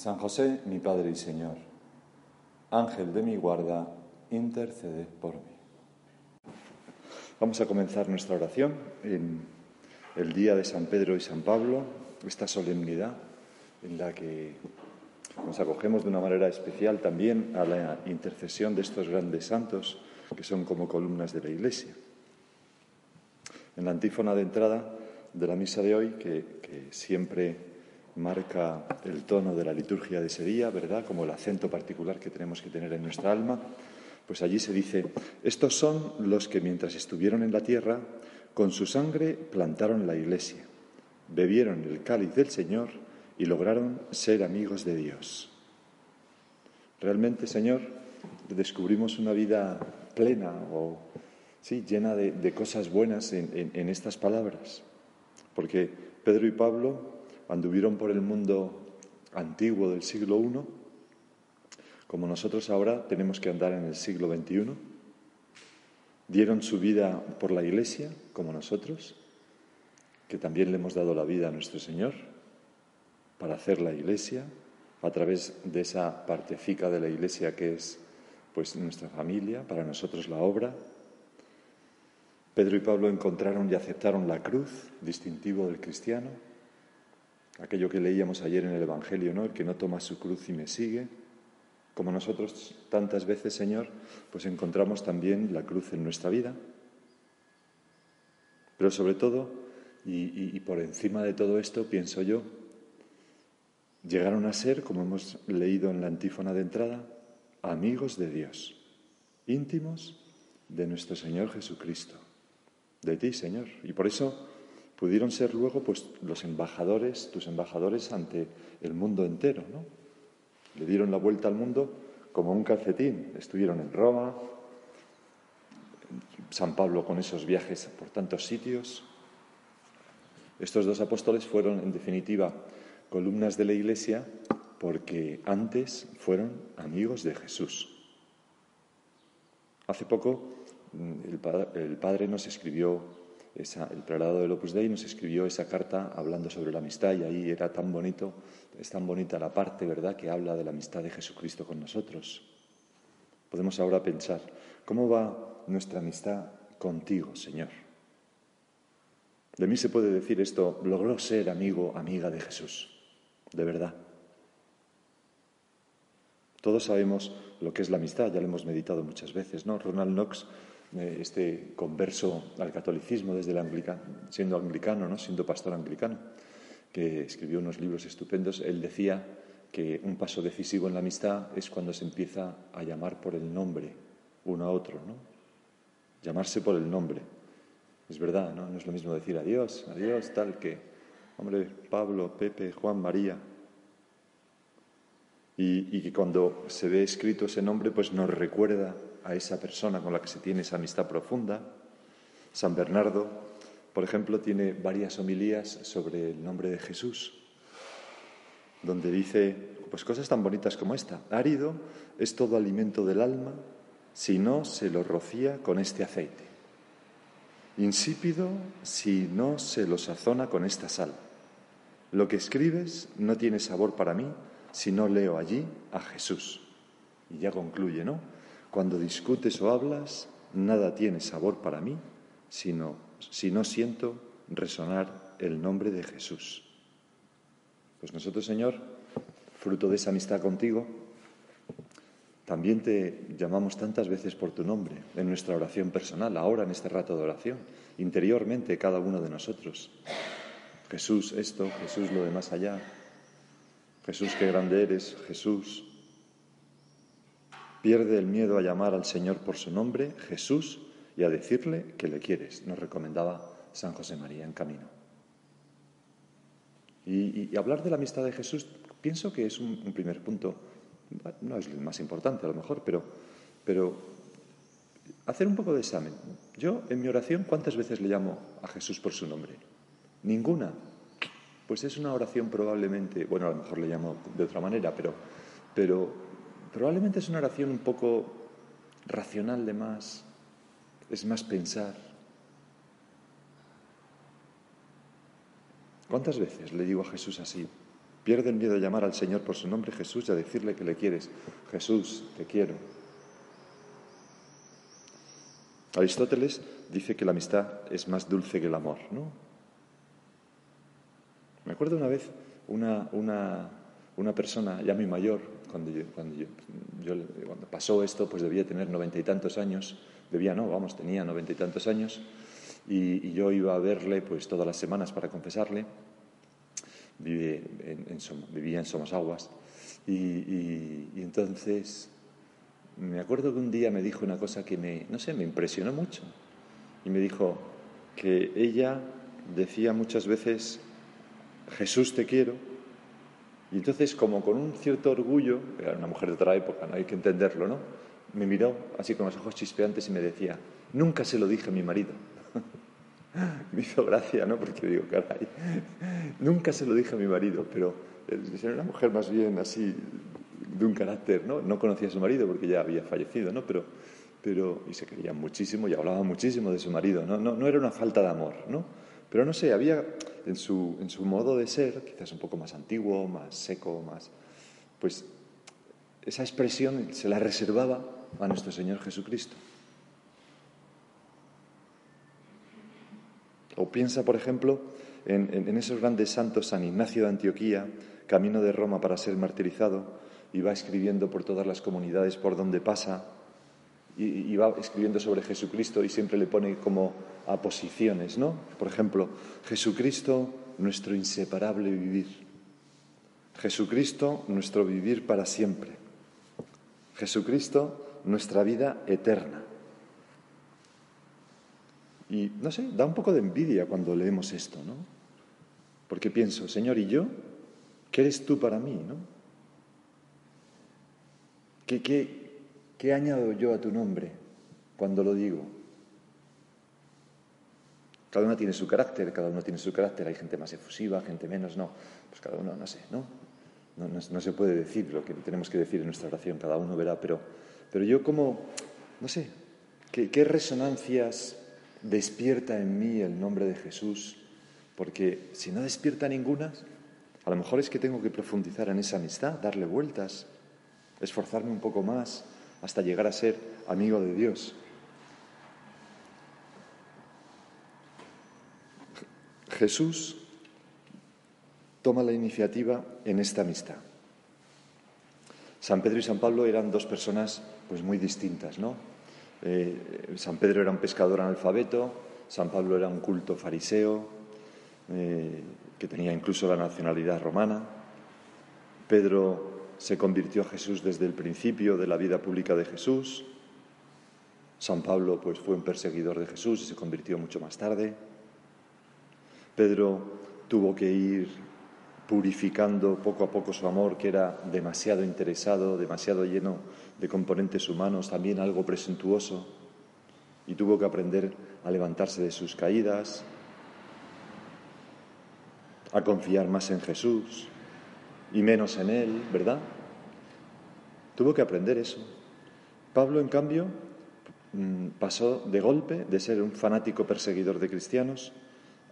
San José, mi Padre y Señor, Ángel de mi guarda, intercede por mí. Vamos a comenzar nuestra oración en el día de San Pedro y San Pablo, esta solemnidad en la que nos acogemos de una manera especial también a la intercesión de estos grandes santos que son como columnas de la Iglesia. En la antífona de entrada de la misa de hoy, que, que siempre marca el tono de la liturgia de ese día, ¿verdad? Como el acento particular que tenemos que tener en nuestra alma. Pues allí se dice, estos son los que mientras estuvieron en la tierra, con su sangre plantaron la iglesia, bebieron el cáliz del Señor y lograron ser amigos de Dios. Realmente, Señor, descubrimos una vida plena o sí, llena de, cosas buenas en estas palabras, porque Pedro y Pablo anduvieron por el mundo antiguo del siglo I, como nosotros ahora tenemos que andar en el siglo XXI. Dieron su vida por la Iglesia, como nosotros, que también le hemos dado la vida a nuestro Señor para hacer la Iglesia a través de esa partecica de la Iglesia que es pues nuestra familia, para nosotros la obra. Pedro y Pablo encontraron y aceptaron la cruz, distintivo del cristiano, aquello que leíamos ayer en el Evangelio, ¿no? El que no toma su cruz y me sigue. Como nosotros tantas veces, Señor, pues encontramos también la cruz en nuestra vida. Pero sobre todo, y, y por encima de todo esto, pienso yo, llegaron a ser, como hemos leído en la antífona de entrada, amigos de Dios, íntimos de nuestro Señor Jesucristo, de ti, Señor. Y por eso pudieron ser luego pues los embajadores, tus embajadores ante el mundo entero, ¿no? Le dieron la vuelta al mundo como un calcetín. Estuvieron en Roma, San Pablo con esos viajes por tantos sitios. Estos dos apóstoles fueron, en definitiva, columnas de la Iglesia porque antes fueron amigos de Jesús. Hace poco mm, el padre nos escribió el prelado del Opus Dei nos escribió esa carta hablando sobre la amistad y ahí era tan bonito, es tan bonita la parte, ¿verdad?, que habla de la amistad de Jesucristo con nosotros. Podemos ahora pensar, ¿cómo va nuestra amistad contigo, Señor? De mí se puede decir esto, logró ser amigo, amiga de Jesús, de verdad. Todos sabemos lo que es la amistad, ya lo hemos meditado muchas veces, ¿no? Ronald Knox este converso al catolicismo desde el siendo anglicano, ¿no? siendo pastor anglicano, que escribió unos libros estupendos, él decía que un paso decisivo en la amistad es cuando se empieza a llamar por el nombre uno a otro, ¿no? Llamarse por el nombre. Es verdad, ¿no? No es lo mismo decir adiós, adiós, tal que, hombre, Pablo, Pepe, Juan, María. Y que cuando se ve escrito ese nombre, pues nos recuerda a esa persona con la que se tiene esa amistad profunda. San Bernardo, por ejemplo, tiene varias homilías sobre el nombre de Jesús, donde dice pues cosas tan bonitas como esta. Árido es todo alimento del alma si no se lo rocía con este aceite. Insípido si no se lo sazona con esta sal. Lo que escribes no tiene sabor para mí si no leo allí a Jesús. Y ya concluye, ¿no? Cuando discutes o hablas, nada tiene sabor para mí, sino si no siento resonar el nombre de Jesús. Pues nosotros, Señor, fruto de esa amistad contigo, también te llamamos tantas veces por tu nombre en nuestra oración personal, ahora en este rato de oración, interiormente cada uno de nosotros. Jesús esto, Jesús lo de más allá. Jesús, qué grande eres, Jesús. Pierde el miedo a llamar al Señor por su nombre, Jesús, y a decirle que le quieres, nos recomendaba San José María en camino. Y, hablar de la amistad de Jesús pienso que es un, primer punto, no es el más importante a lo mejor, pero, pero hacer un poco de examen. Yo en mi oración, ¿cuántas veces le llamo a Jesús por su nombre? Ninguna. Pues es una oración probablemente, bueno, a lo mejor le llamo de otra manera, pero, pero probablemente es una oración un poco racional de más, es más pensar. ¿Cuántas veces le digo a Jesús así? Pierde el miedo a llamar al Señor por su nombre Jesús y a decirle que le quieres. Jesús, te quiero. Aristóteles dice que la amistad es más dulce que el amor, ¿no? Me acuerdo una vez una, una, persona ya muy mayor, cuando, cuando, cuando pasó esto, pues debía tener noventa y tantos años, debía no, vamos, tenía noventa y tantos años, y, yo iba a verle pues todas las semanas para confesarle, Vive en, vivía en Somosaguas, y, y, y entonces me acuerdo que un día me dijo una cosa que me, no sé, me impresionó mucho, y me dijo que ella decía muchas veces, Jesús te quiero, y entonces, como con un cierto orgullo, era una mujer de otra época, no hay que entenderlo, ¿no? Me miró así con los ojos chispeantes y me decía, nunca se lo dije a mi marido. me hizo gracia, ¿no? Porque digo, caray, nunca se lo dije a mi marido, pero era una mujer más bien así, de un carácter, ¿no? No conocía a su marido porque ya había fallecido, ¿no? Pero, pero y se quería muchísimo y hablaba muchísimo de su marido, ¿no? No, no era una falta de amor, ¿no? Pero no sé, había en su, en su modo de ser, quizás un poco más antiguo, más seco, más... Pues esa expresión se la reservaba a nuestro Señor Jesucristo. O piensa, por ejemplo, en, esos grandes santos, San Ignacio de Antioquía, camino de Roma para ser martirizado, y va escribiendo por todas las comunidades por donde pasa, y, va escribiendo sobre Jesucristo y siempre le pone como aposiciones, ¿no? Por ejemplo, Jesucristo, nuestro inseparable vivir. Jesucristo, nuestro vivir para siempre. Jesucristo, nuestra vida eterna. Y no sé, da un poco de envidia cuando leemos esto, ¿no? Porque pienso, Señor, ¿y yo? ¿Qué eres tú para mí, no? ¿Qué, qué, qué añado yo a tu nombre cuando lo digo? Cada uno tiene su carácter, cada uno tiene su carácter. Hay gente más efusiva, gente menos, no. Pues cada uno, no sé, ¿no? No, se puede decir lo que tenemos que decir en nuestra oración, cada uno verá, pero, pero yo como, no sé, ¿qué, resonancias despierta en mí el nombre de Jesús? Porque si no despierta ninguna, a lo mejor es que tengo que profundizar en esa amistad, darle vueltas, esforzarme un poco más hasta llegar a ser amigo de Dios. Jesús toma la iniciativa en esta amistad. San Pedro y San Pablo eran dos personas pues muy distintas, ¿no? Eh, San Pedro era un pescador analfabeto, San Pablo era un culto fariseo, eh, que tenía incluso la nacionalidad romana. Pedro se convirtió a Jesús desde el principio de la vida pública de Jesús. San Pablo pues fue un perseguidor de Jesús y se convirtió mucho más tarde. Pedro tuvo que ir purificando poco a poco su amor, que era demasiado interesado, demasiado lleno de componentes humanos, también algo presuntuoso, y tuvo que aprender a levantarse de sus caídas, a confiar más en Jesús y menos en Él, ¿verdad? Tuvo que aprender eso. Pablo, en cambio, mm, pasó de golpe de ser un fanático perseguidor de cristianos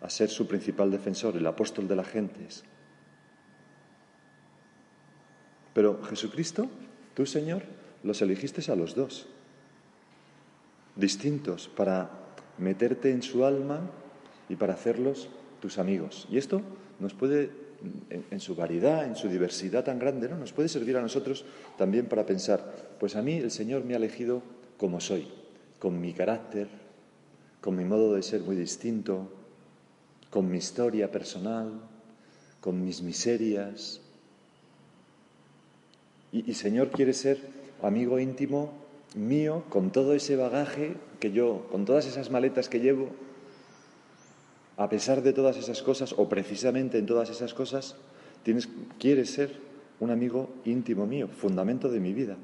a ser su principal defensor, el apóstol de las gentes. Pero Jesucristo, tú Señor, los elegiste a los dos, distintos, para meterte en su alma y para hacerlos tus amigos. Y esto nos puede en, su variedad, en su diversidad tan grande, ¿no? Nos puede servir a nosotros también para pensar, pues a mí el Señor me ha elegido como soy, con mi carácter, con mi modo de ser muy distinto, con mi historia personal, con mis miserias. Y, Señor quiere ser amigo íntimo mío con todo ese bagaje que yo, con todas esas maletas que llevo, a pesar de todas esas cosas, o precisamente en todas esas cosas, quieres ser un amigo íntimo mío, fundamento de mi vida.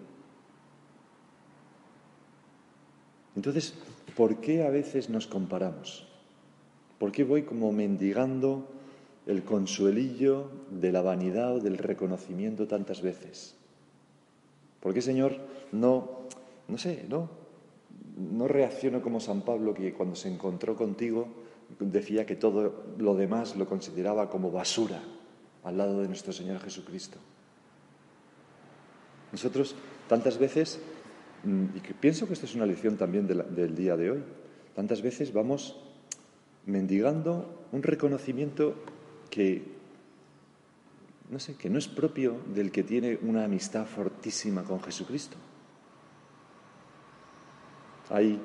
Entonces, ¿por qué a veces nos comparamos? ¿Por qué voy como mendigando el consuelillo de la vanidad o del reconocimiento tantas veces? ¿Por qué, Señor, no, no sé, no, no reacciono como San Pablo que cuando se encontró contigo decía que todo lo demás lo consideraba como basura al lado de nuestro Señor Jesucristo. Nosotros tantas veces, mm, y pienso que esto es una lección también del día de hoy, tantas veces vamos mendigando un reconocimiento que, no sé, que no es propio del que tiene una amistad fortísima con Jesucristo. Hay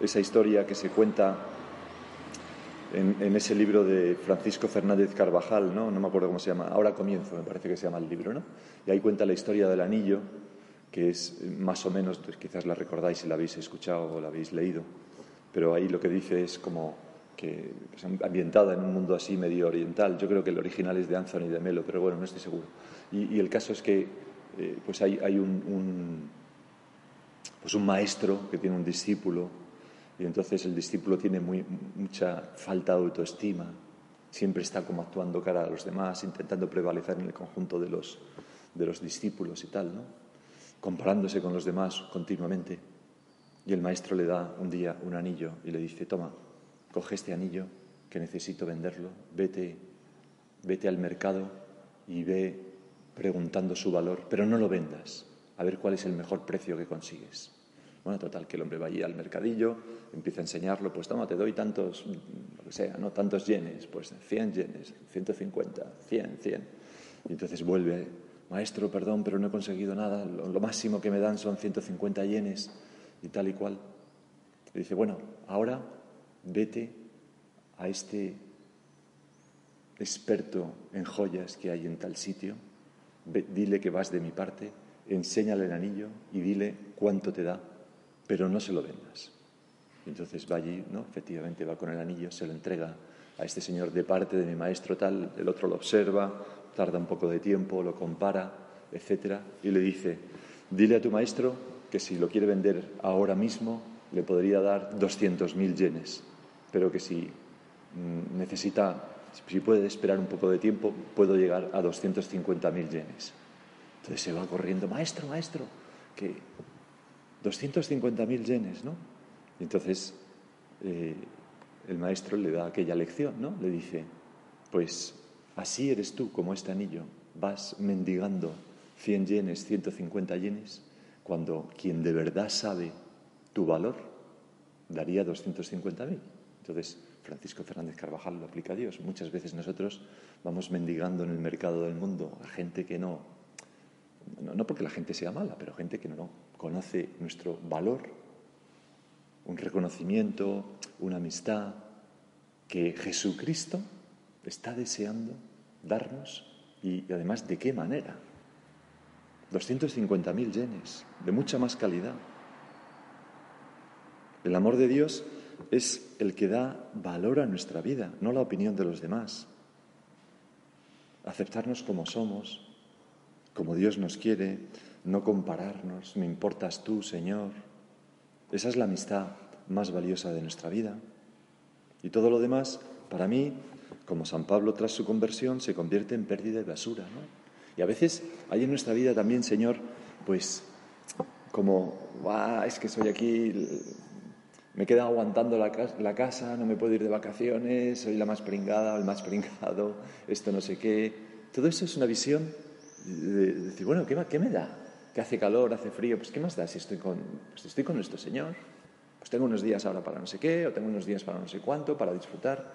esa historia que se cuenta en, ese libro de Francisco Fernández Carvajal, ¿no? no me acuerdo cómo se llama, ahora comienzo, me parece que se llama el libro, ¿no? Y ahí cuenta la historia del anillo, que es más o menos, pues quizás la recordáis si la habéis escuchado o la habéis leído, pero ahí lo que dice es como que pues, ambientada en un mundo así medio oriental. Yo creo que el original es de Anthony de Melo, pero bueno, no estoy seguro. Y, el caso es que eh, pues hay, hay un, pues un maestro que tiene un discípulo y entonces el discípulo tiene mucha falta de autoestima, siempre está como actuando cara a los demás, intentando prevalecer en el conjunto de los, de los discípulos y tal, ¿no? comparándose con los demás continuamente. Y el maestro le da un día un anillo y le dice, toma, coge este anillo que necesito venderlo, vete, vete al mercado y ve preguntando su valor, pero no lo vendas, a ver cuál es el mejor precio que consigues. Bueno, total, que el hombre va allí al mercadillo, empieza a enseñarlo, pues toma, te doy tantos, lo que sea, ¿no? Tantos yenes, pues 100 yenes, 150, 100, 100. Y entonces vuelve, maestro, perdón, pero no he conseguido nada, lo, máximo que me dan son 150 yenes y tal y cual. Y dice, bueno, ahora vete a este experto en joyas que hay en tal sitio, dile que vas de mi parte, enséñale el anillo y dile cuánto te da pero no se lo vendas. Entonces va allí, ¿no? Efectivamente va con el anillo, se lo entrega a este señor de parte de mi maestro tal, el otro lo observa, tarda un poco de tiempo, lo compara, etcétera, y le dice, dile a tu maestro que si lo quiere vender ahora mismo le podría dar 200.000 yenes, pero que si mm, necesita, si puede esperar un poco de tiempo, puedo llegar a 250.000 yenes. Entonces se va corriendo, maestro, maestro, que 250.000 yenes, ¿no? Y entonces eh, el maestro le da aquella lección, ¿no? Le dice, pues así eres tú como este anillo, vas mendigando 100 yenes, 150 yenes, cuando quien de verdad sabe tu valor daría 250.000. Entonces, Francisco Fernández Carvajal lo aplica a Dios. Muchas veces nosotros vamos mendigando en el mercado del mundo a gente que no, no, porque la gente sea mala, pero gente que no, conoce nuestro valor, un reconocimiento, una amistad que Jesucristo está deseando darnos y, además de qué manera. 250.000 yenes, de mucha más calidad. El amor de Dios es el que da valor a nuestra vida, no la opinión de los demás. Aceptarnos como somos, como Dios nos quiere, no compararnos, me importas tú, Señor. Esa es la amistad más valiosa de nuestra vida. Y todo lo demás, para mí, como San Pablo tras su conversión, se convierte en pérdida y basura. Y a veces hay en nuestra vida también, Señor, pues como, es que soy aquí, me he quedado aguantando la, casa, no me puedo ir de vacaciones, soy la más pringada el más pringado, esto no sé qué. Todo eso es una visión de decir, bueno, ¿qué, qué me da? Que hace calor, hace frío, pues ¿qué más da si estoy con, pues estoy con nuestro Señor? Pues tengo unos días ahora para no sé qué, o tengo unos días para no sé cuánto, para disfrutar.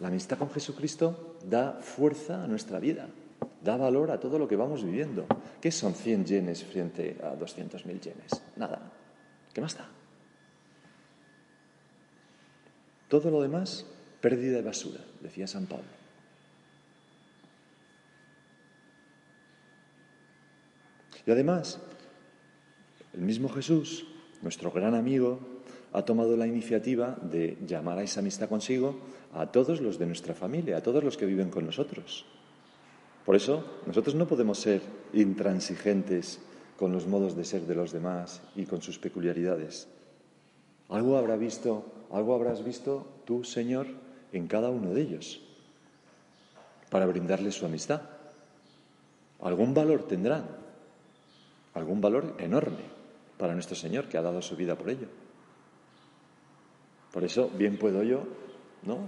la amistad con Jesucristo da fuerza a nuestra vida, da valor a todo lo que vamos viviendo. ¿Qué son 100 yenes frente a 200.000 yenes? Nada. ¿Qué más da? Todo lo demás, pérdida de basura, decía San Pablo. Y además, el mismo Jesús, nuestro gran amigo, ha tomado la iniciativa de llamar a esa amistad consigo a todos los de nuestra familia, a todos los que viven con nosotros. Por eso, nosotros no podemos ser intransigentes con los modos de ser de los demás y con sus peculiaridades. Algo habrá visto, algo habrás visto tú, Señor, en cada uno de ellos para brindarles su amistad. Algún valor tendrán, algún valor enorme para nuestro Señor que ha dado su vida por ello. Por eso, bien puedo yo, ¿no?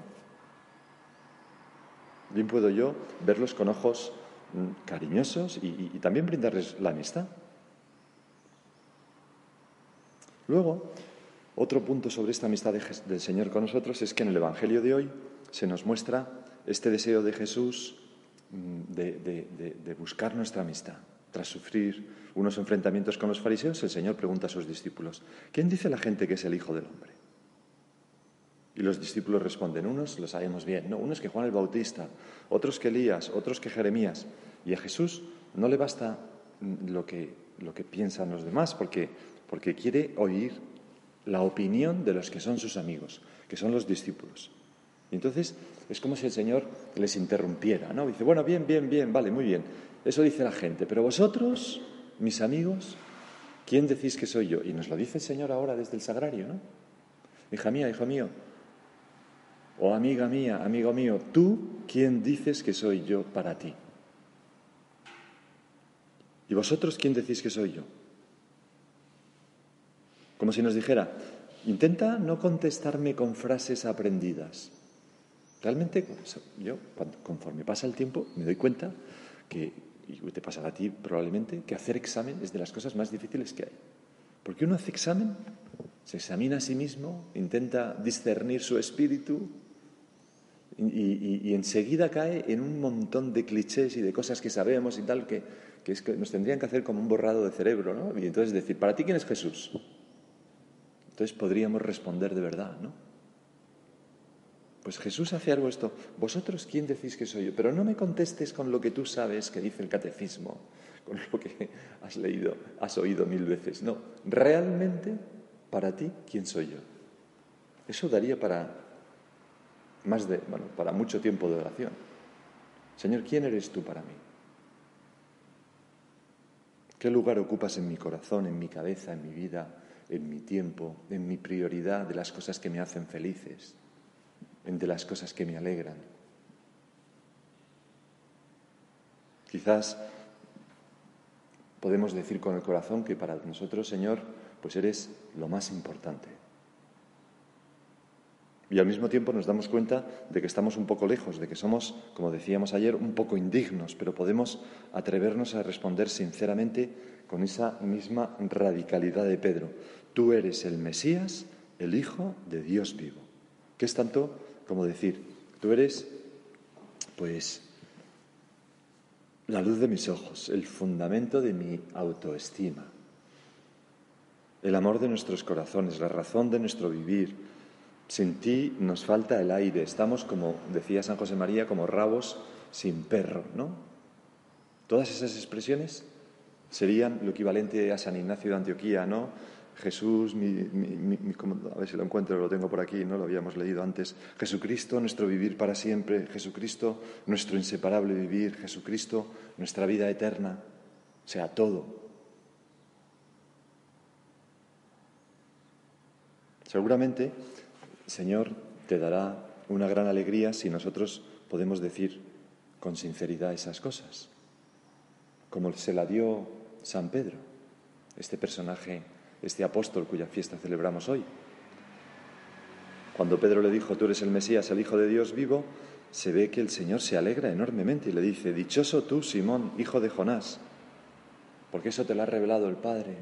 Bien puedo yo verlos con ojos mm, cariñosos y, también brindarles la amistad. Luego, otro punto sobre esta amistad del Señor con nosotros es que en el Evangelio de hoy se nos muestra este deseo de Jesús mm, de, buscar nuestra amistad. Tras sufrir unos enfrentamientos con los fariseos, el Señor pregunta a sus discípulos, ¿quién dice la gente que es el Hijo del Hombre? Y los discípulos responden, unos lo sabemos bien, no, unos que Juan el Bautista, otros que Elías, otros que Jeremías. Y a Jesús no le basta lo que, lo que piensan los demás, porque, porque quiere oír la opinión de los que son sus amigos, que son los discípulos. Y entonces es como si el Señor les interrumpiera, ¿no? Dice, bueno, bien, bien, bien, vale, muy bien. Eso dice la gente, pero vosotros, mis amigos, ¿quién decís que soy yo? Y nos lo dice el Señor ahora desde el sagrario, ¿no? Hija mía, hijo mío, o amiga mía, amigo mío, tú, ¿quién dices que soy yo para ti? ¿Y vosotros quién decís que soy yo? Como si nos dijera, intenta no contestarme con frases aprendidas. Realmente, yo, conforme pasa el tiempo, me doy cuenta que, y te pasará a ti probablemente, que hacer examen es de las cosas más difíciles que hay. Porque uno hace examen, se examina a sí mismo, intenta discernir su espíritu y, enseguida cae en un montón de clichés y de cosas que sabemos y tal que, que, es que nos tendrían que hacer como un borrado de cerebro, ¿no? Y entonces decir, ¿para ti quién es Jesús? Entonces podríamos responder de verdad, ¿no? Pues Jesús hace algo esto. ¿Vosotros quién decís que soy yo? Pero no me contestes con lo que tú sabes que dice el catecismo, con lo que has leído, has oído mil veces. No, realmente, para ti, ¿quién soy yo? Eso daría para más de, bueno, para mucho tiempo de oración. Señor, ¿quién eres tú para mí? ¿Qué lugar ocupas en mi corazón, en mi cabeza, en mi vida? en mi tiempo, en mi prioridad de las cosas que me hacen felices, en de las cosas que me alegran. Quizás podemos decir con el corazón que para nosotros, Señor, pues eres lo más importante. Y al mismo tiempo nos damos cuenta de que estamos un poco lejos, de que somos, como decíamos ayer, un poco indignos, pero podemos atrevernos a responder sinceramente con esa misma radicalidad de Pedro. Tú eres el Mesías, el Hijo de Dios vivo. Que es tanto como decir, tú eres, pues, la luz de mis ojos, el fundamento de mi autoestima, el amor de nuestros corazones, la razón de nuestro vivir. Sin ti nos falta el aire, estamos como decía San José María, como rabos sin perro, ¿no? Todas esas expresiones serían lo equivalente a San Ignacio de Antioquía, ¿no? Jesús, a ver si lo encuentro, lo tengo por aquí, no lo habíamos leído antes. Jesucristo, nuestro vivir para siempre, Jesucristo, nuestro inseparable vivir, Jesucristo, nuestra vida eterna, o sea, todo. Seguramente, Señor, te dará una gran alegría si nosotros podemos decir con sinceridad esas cosas, como se la dio San Pedro, este personaje este apóstol cuya fiesta celebramos hoy. Cuando Pedro le dijo, tú eres el Mesías, el Hijo de Dios vivo, se ve que el Señor se alegra enormemente y le dice, dichoso tú, Simón, hijo de Jonás, porque eso te lo ha revelado el Padre.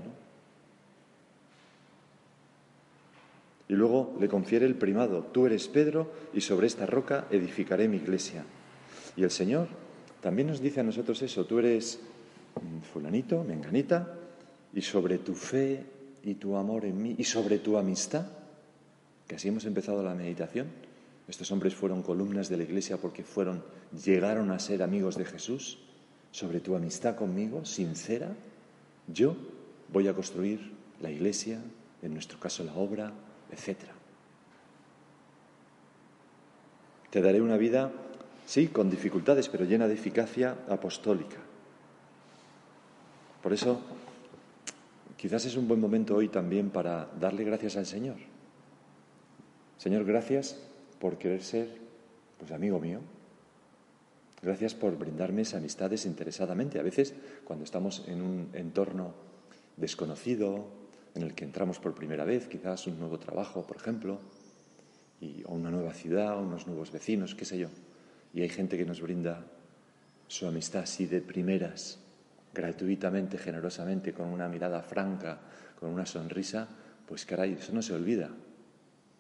Y luego le confiere el primado, tú eres Pedro y sobre esta roca edificaré mi iglesia. Y el Señor también nos dice a nosotros eso, tú eres fulanito, menganita, y sobre tu fe y tu amor en mí y sobre tu amistad, que así hemos empezado la meditación. Estos hombres fueron columnas de la iglesia porque fueron, llegaron a ser amigos de Jesús. Sobre tu amistad conmigo, sincera, yo voy a construir la iglesia, en nuestro caso la obra, etc. Te daré una vida, sí, con dificultades, pero llena de eficacia apostólica. Por eso, quizás es un buen momento hoy también para darle gracias al Señor. Señor, gracias por querer ser, pues, amigo mío. Gracias por brindarme esa amistad desinteresadamente. A veces, cuando estamos en un entorno desconocido, en el que entramos por primera vez, quizás un nuevo trabajo, por ejemplo, o una nueva ciudad, unos nuevos vecinos, qué sé yo, y hay gente que nos brinda su amistad así de primeras, gratuitamente, generosamente, con una mirada franca, con una sonrisa, pues caray, eso no se olvida.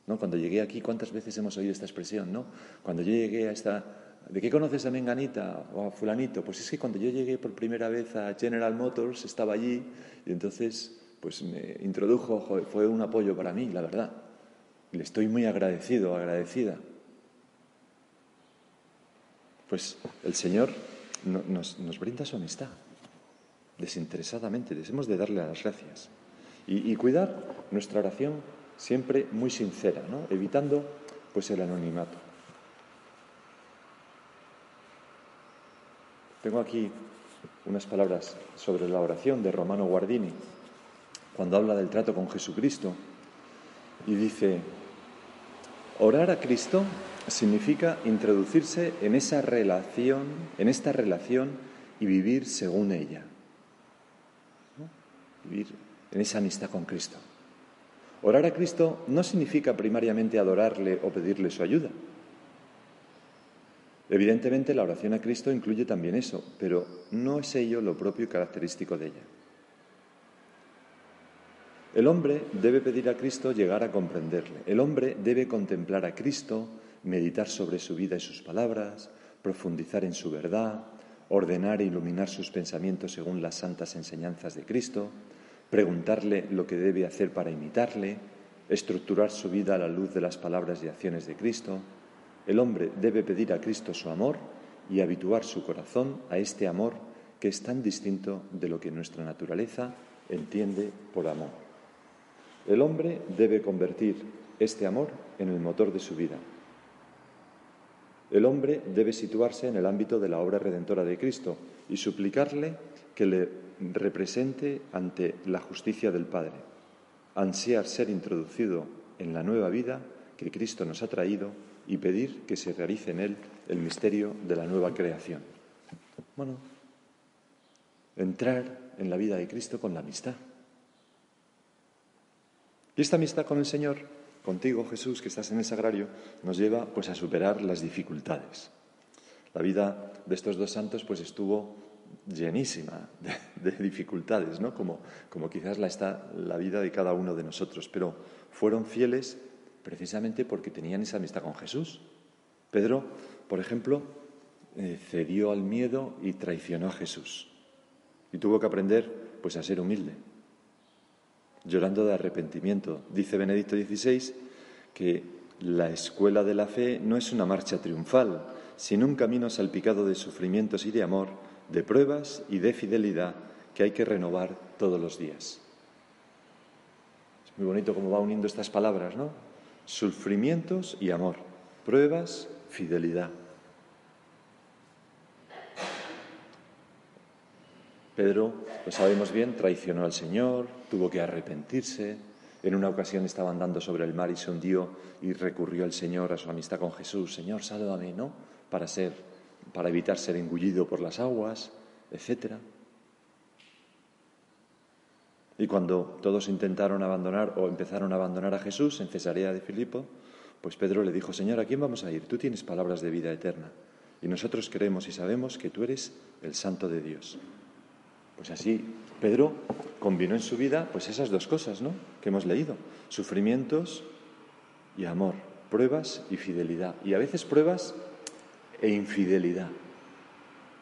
¿No? Cuando llegué aquí, ¿cuántas veces hemos oído esta expresión? ¿no? Cuando yo llegué a esta... ¿De qué conoces a Menganita o a Fulanito? Pues es que cuando yo llegué por primera vez a General Motors, estaba allí y entonces pues me introdujo, fue un apoyo para mí, la verdad. Le estoy muy agradecido, agradecida. Pues el Señor nos, nos brinda su amistad desinteresadamente, debemos de darle las gracias. Y, cuidar nuestra oración siempre muy sincera, evitando pues el anonimato. Tengo aquí unas palabras sobre la oración de Romano Guardini, cuando habla del trato con Jesucristo, y dice, orar a Cristo significa introducirse en esa relación, en esta relación y vivir según ella vivir en esa amistad con Cristo. Orar a Cristo no significa primariamente adorarle o pedirle su ayuda. Evidentemente la oración a Cristo incluye también eso, pero no es ello lo propio y característico de ella. El hombre debe pedir a Cristo llegar a comprenderle. El hombre debe contemplar a Cristo, meditar sobre su vida y sus palabras, profundizar en su verdad, ordenar e iluminar sus pensamientos según las santas enseñanzas de Cristo, preguntarle lo que debe hacer para imitarle, estructurar su vida a la luz de las palabras y acciones de Cristo. El hombre debe pedir a Cristo su amor y habituar su corazón a este amor que es tan distinto de lo que nuestra naturaleza entiende por amor. El hombre debe convertir este amor en el motor de su vida. El hombre debe situarse en el ámbito de la obra redentora de Cristo y suplicarle que le represente ante la justicia del Padre, ansiar ser introducido en la nueva vida que Cristo nos ha traído y pedir que se realice en él el misterio de la nueva creación. Bueno, entrar en la vida de Cristo con la amistad. Y esta amistad con el Señor, contigo Jesús, que estás en el sagrario, nos lleva pues a superar las dificultades. La vida de estos dos santos pues estuvo llenísima de, dificultades, ¿no? Como, como quizás la está la vida de cada uno de nosotros, pero fueron fieles precisamente porque tenían esa amistad con Jesús. Pedro, por ejemplo, eh, cedió al miedo y traicionó a Jesús. Y tuvo que aprender pues a ser humilde, llorando de arrepentimiento. Dice Benedicto XVI que la escuela de la fe no es una marcha triunfal, sino un camino salpicado de sufrimientos y de amor de pruebas y de fidelidad que hay que renovar todos los días. Es muy bonito cómo va uniendo estas palabras, ¿no? Sufrimientos y amor, pruebas, fidelidad. Pedro, lo sabemos bien, traicionó al Señor, tuvo que arrepentirse. En una ocasión estaba andando sobre el mar y se hundió y recurrió al Señor a su amistad con Jesús. Señor, sálvame, ¿no? Para ser para evitar ser engullido por las aguas, etc. Y cuando todos intentaron abandonar o empezaron a abandonar a Jesús en Cesarea de Filipo, pues Pedro le dijo, Señor, ¿a quién vamos a ir? Tú tienes palabras de vida eterna. Y nosotros creemos y sabemos que tú eres el santo de Dios. Pues así, Pedro combinó en su vida pues esas dos cosas, ¿no? Que hemos leído, sufrimientos y amor, pruebas y fidelidad. Y a veces pruebas e infidelidad.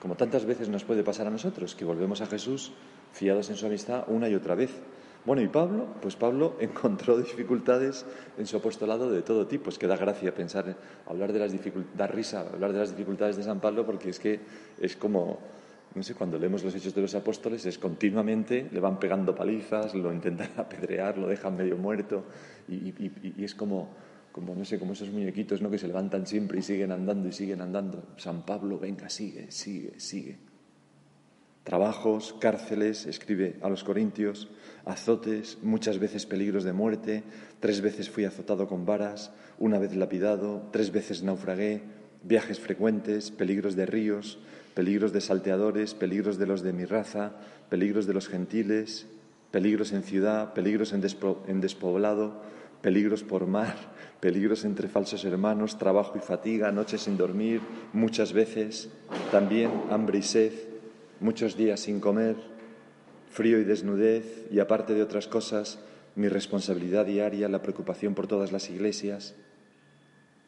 Como tantas veces nos puede pasar a nosotros, que volvemos a Jesús fiados en su amistad una y otra vez. Bueno, y Pablo, pues Pablo encontró dificultades en su apostolado de todo tipo. Es que da gracia pensar, hablar de las dificultades, da risa hablar de las dificultades de San Pablo porque es que es como, no sé, cuando leemos los hechos de los apóstoles es continuamente, le van pegando palizas, lo intentan apedrear, lo dejan medio muerto y, y es como, como, no sé, como esos muñequitos ¿no? que se levantan siempre y siguen andando y siguen andando. San Pablo, venga, sigue, sigue, sigue. Trabajos, cárceles, escribe a los Corintios, azotes, muchas veces peligros de muerte, tres veces fui azotado con varas, una vez lapidado, tres veces naufragué, viajes frecuentes, peligros de ríos, peligros de salteadores, peligros de los de mi raza, peligros de los gentiles, peligros en ciudad, peligros en, en despoblado, peligros por mar, peligros entre falsos hermanos, trabajo y fatiga, noches sin dormir, muchas veces, también hambre y sed muchos días sin comer, frío y desnudez, y aparte de otras cosas, mi responsabilidad diaria, la preocupación por todas las iglesias.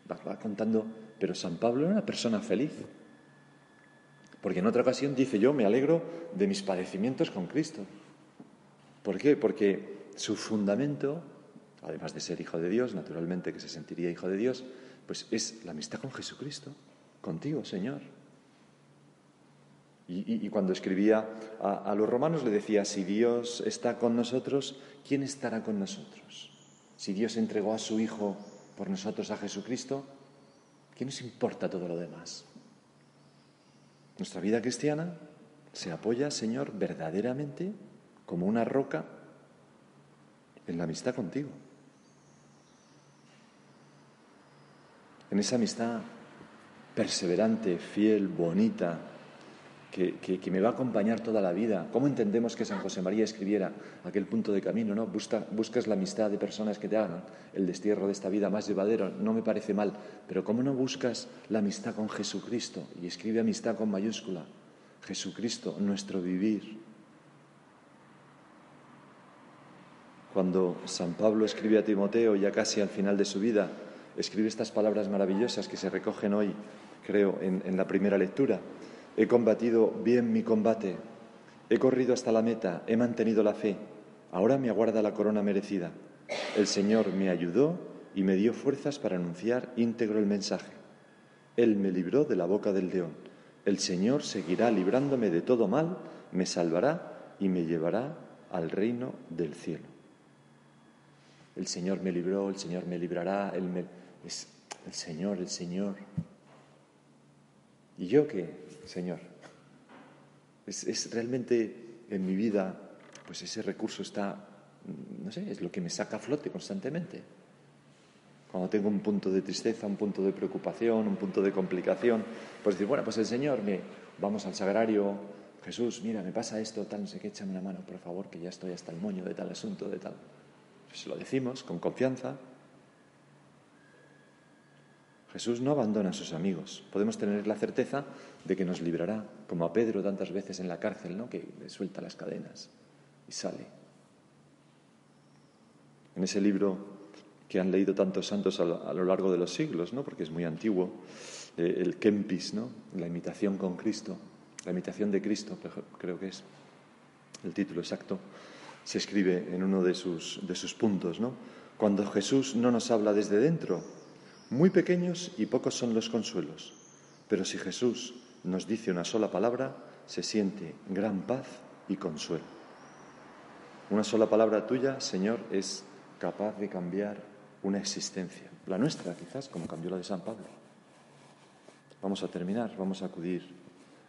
Va, contando, pero San Pablo era una persona feliz. Porque en otra ocasión dice, yo me alegro de mis padecimientos con Cristo. ¿Por qué? Porque su fundamento, además de ser hijo de Dios, naturalmente que se sentiría hijo de Dios, pues es la amistad con Jesucristo, contigo, Señor. Y, cuando escribía a, los romanos le decía, si Dios está con nosotros, ¿quién estará con nosotros? Si Dios entregó a su Hijo por nosotros a Jesucristo, ¿qué nos importa todo lo demás? Nuestra vida cristiana se apoya, Señor, verdaderamente como una roca en la amistad contigo. En esa amistad perseverante, fiel, bonita, que, me va a acompañar toda la vida. ¿Cómo entendemos que San José María escribiera aquel punto de camino? ¿no? buscas la amistad de personas que te hagan el destierro de esta vida más llevadero. No me parece mal, pero ¿cómo no buscas la amistad con Jesucristo? Y escribe amistad con mayúscula. Jesucristo, nuestro vivir. Cuando San Pablo escribe a Timoteo, ya casi al final de su vida, escribe estas palabras maravillosas que se recogen hoy, creo, en la primera lectura. He combatido bien mi combate, he corrido hasta la meta, he mantenido la fe. Ahora me aguarda la corona merecida. El Señor me ayudó y me dio fuerzas para anunciar íntegro el mensaje. Él me libró de la boca del león. El Señor seguirá librándome de todo mal, me salvará y me llevará al reino del cielo. El Señor me libró, el Señor me librará, es el Señor, el Señor. ¿Y yo qué? Señor. Es, realmente en mi vida, pues ese recurso está, no sé, es lo que me saca a flote constantemente. Cuando tengo un punto de tristeza, un punto de preocupación, un punto de complicación, pues decir, bueno, pues el Señor, me, vamos al sagrario, Jesús, mira, me pasa esto, tal, no sé qué, échame una mano, por favor, que ya estoy hasta el moño de tal asunto, de tal. Pues lo decimos con confianza, Jesús no abandona a sus amigos. Podemos tener la certeza de que nos librará, como a Pedro tantas veces en la cárcel, ¿no? que le suelta las cadenas y sale. En ese libro que han leído tantos santos a lo, largo de los siglos, ¿no? porque es muy antiguo, eh, el Kempis, ¿no? la imitación con Cristo, la imitación de Cristo, creo que es el título exacto, se escribe en uno de sus, de sus puntos. ¿no? Cuando Jesús no nos habla desde dentro, muy pequeños y pocos son los consuelos, pero si Jesús nos dice una sola palabra, se siente gran paz y consuelo. Una sola palabra tuya, Señor, es capaz de cambiar una existencia, la nuestra quizás, como cambió la de San Pablo. Vamos a terminar, vamos a acudir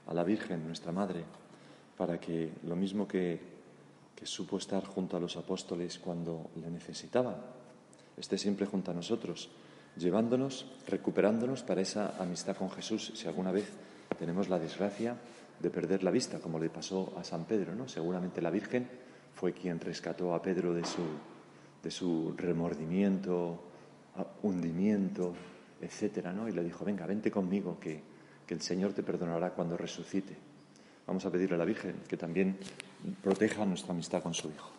a la Virgen, nuestra Madre, para que lo mismo que, supo estar junto a los apóstoles cuando le necesitaba, esté siempre junto a nosotros llevándonos, recuperándonos para esa amistad con Jesús, si alguna vez tenemos la desgracia de perder la vista, como le pasó a San Pedro, ¿no? Seguramente la Virgen fue quien rescató a Pedro de su, de su remordimiento, hundimiento, etcétera, ¿no? Y le dijo, venga, vente conmigo, que, que el Señor te perdonará cuando resucite. Vamos a pedirle a la Virgen que también proteja nuestra amistad con su Hijo.